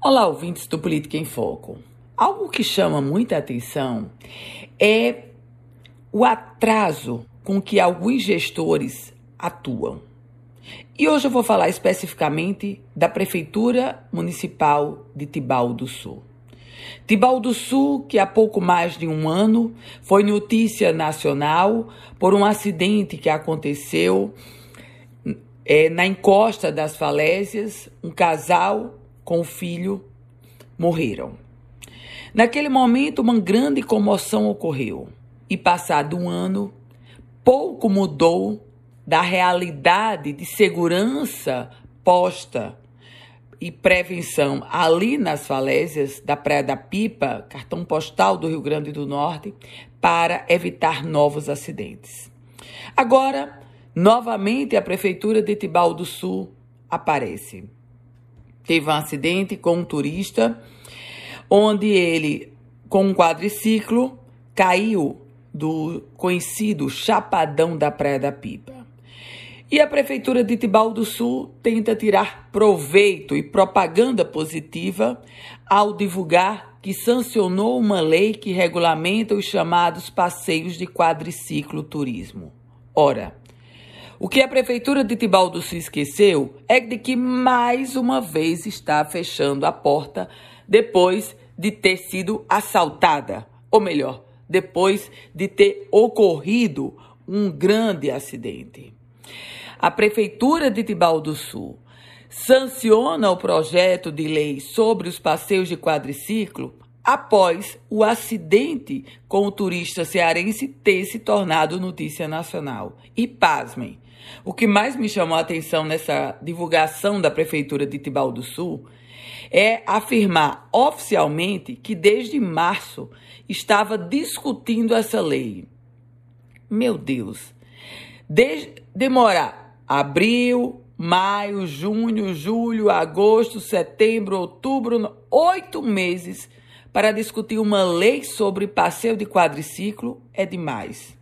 Olá, ouvintes do Política em Foco. Algo que chama muita atenção é o atraso com que alguns gestores atuam. E hoje eu vou falar especificamente da Prefeitura Municipal de Tibau do Sul. Tibau do Sul, que há pouco mais de um ano foi notícia nacional por um acidente que aconteceu é, na encosta das falésias, um casal com o filho morreram. Naquele momento, uma grande comoção ocorreu e, passado um ano, pouco mudou da realidade de segurança posta e prevenção ali nas falésias da Praia da Pipa, cartão postal do Rio Grande do Norte, para evitar novos acidentes. Agora, novamente a Prefeitura de Tibau do Sul aparece teve um acidente com um turista, onde ele, com um quadriciclo, caiu do conhecido Chapadão da Praia da Pipa. E a Prefeitura de Tibau do Sul tenta tirar proveito e propaganda positiva ao divulgar que sancionou uma lei que regulamenta os chamados passeios de quadriciclo turismo. Ora, o que a Prefeitura de Tibaldo se esqueceu é de que mais uma vez está fechando a porta depois de ter sido assaltada, ou melhor, depois de ter ocorrido um grande acidente. A Prefeitura de Tibaldo Sul sanciona o projeto de lei sobre os passeios de quadriciclo após o acidente com o turista cearense ter se tornado notícia nacional. E pasmem, o que mais me chamou a atenção nessa divulgação da Prefeitura de Tibau do Sul é afirmar oficialmente que desde março estava discutindo essa lei. Meu Deus, desde demorar abril, maio, junho, julho, agosto, setembro, outubro, oito meses para discutir uma lei sobre passeio de quadriciclo é demais.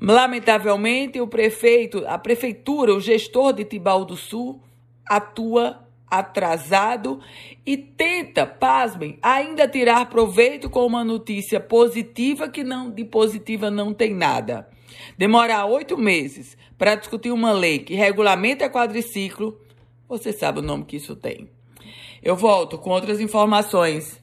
Lamentavelmente, o prefeito, a prefeitura, o gestor de Tibau do Sul atua atrasado e tenta, pasmem, ainda tirar proveito com uma notícia positiva que não de positiva não tem nada. Demorar oito meses para discutir uma lei que regulamenta quadriciclo, você sabe o nome que isso tem. Eu volto com outras informações